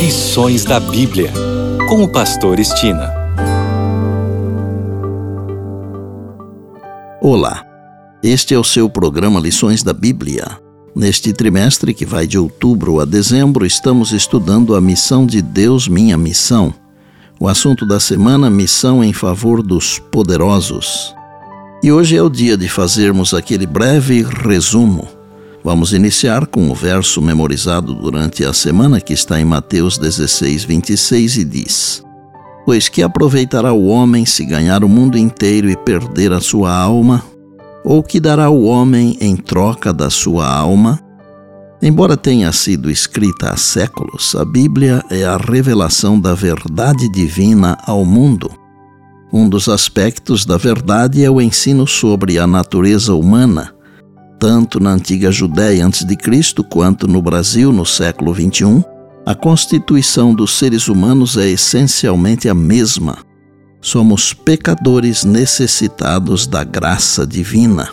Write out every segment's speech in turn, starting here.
Lições da Bíblia, com o Pastor Estina. Olá, este é o seu programa Lições da Bíblia. Neste trimestre, que vai de outubro a dezembro, estamos estudando a missão de Deus, minha missão. O assunto da semana: missão em favor dos poderosos. E hoje é o dia de fazermos aquele breve resumo Vamos iniciar com o verso memorizado durante a semana que está em Mateus 16, 26 e diz: Pois que aproveitará o homem se ganhar o mundo inteiro e perder a sua alma? Ou que dará o homem em troca da sua alma? Embora tenha sido escrita há séculos, a Bíblia é a revelação da verdade divina ao mundo. Um dos aspectos da verdade é o ensino sobre a natureza humana tanto na antiga Judéia antes de Cristo quanto no Brasil no século XXI, a constituição dos seres humanos é essencialmente a mesma. Somos pecadores necessitados da graça divina.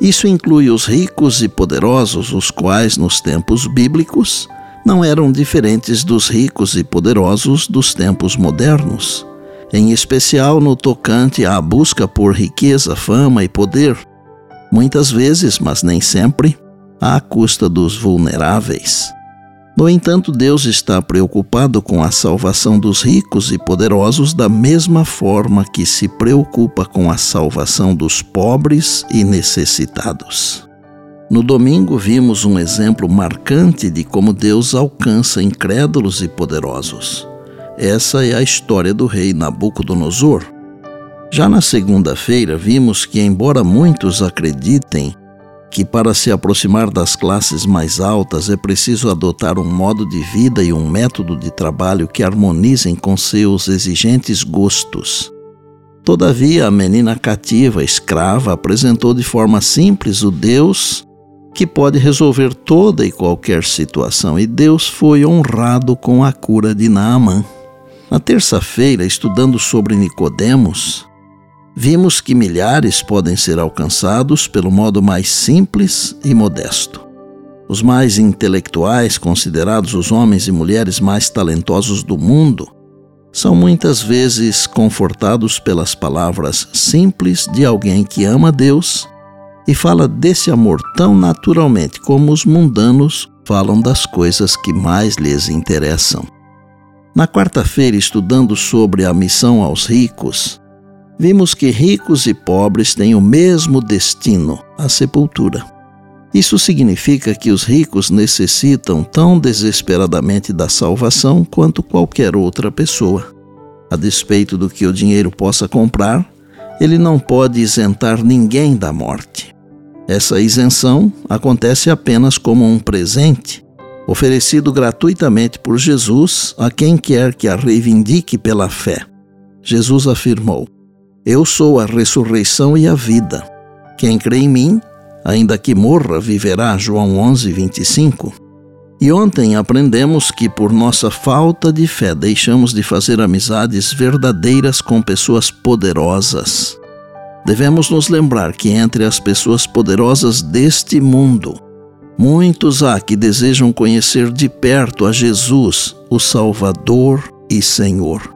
Isso inclui os ricos e poderosos, os quais, nos tempos bíblicos, não eram diferentes dos ricos e poderosos dos tempos modernos, em especial no tocante à busca por riqueza, fama e poder muitas vezes, mas nem sempre, à custa dos vulneráveis. No entanto, Deus está preocupado com a salvação dos ricos e poderosos da mesma forma que se preocupa com a salvação dos pobres e necessitados. No domingo, vimos um exemplo marcante de como Deus alcança incrédulos e poderosos. Essa é a história do rei Nabucodonosor, já na segunda-feira, vimos que, embora muitos acreditem que para se aproximar das classes mais altas é preciso adotar um modo de vida e um método de trabalho que harmonizem com seus exigentes gostos. Todavia, a menina cativa, escrava, apresentou de forma simples o Deus que pode resolver toda e qualquer situação, e Deus foi honrado com a cura de Naamã. Na terça-feira, estudando sobre Nicodemos, vimos que milhares podem ser alcançados pelo modo mais simples e modesto. Os mais intelectuais, considerados os homens e mulheres mais talentosos do mundo, são muitas vezes confortados pelas palavras simples de alguém que ama Deus e fala desse amor tão naturalmente como os mundanos falam das coisas que mais lhes interessam. Na quarta-feira, estudando sobre a missão aos ricos, vimos que ricos e pobres têm o mesmo destino, a sepultura. Isso significa que os ricos necessitam tão desesperadamente da salvação quanto qualquer outra pessoa. A despeito do que o dinheiro possa comprar, ele não pode isentar ninguém da morte. Essa isenção acontece apenas como um presente, oferecido gratuitamente por Jesus a quem quer que a reivindique pela fé. Jesus afirmou: eu sou a ressurreição e a vida. Quem crê em mim, ainda que morra, viverá. João 11, 25. E ontem aprendemos que, por nossa falta de fé, deixamos de fazer amizades verdadeiras com pessoas poderosas. Devemos nos lembrar que entre as pessoas poderosas deste mundo, muitos há que desejam conhecer de perto a Jesus, o Salvador e Senhor.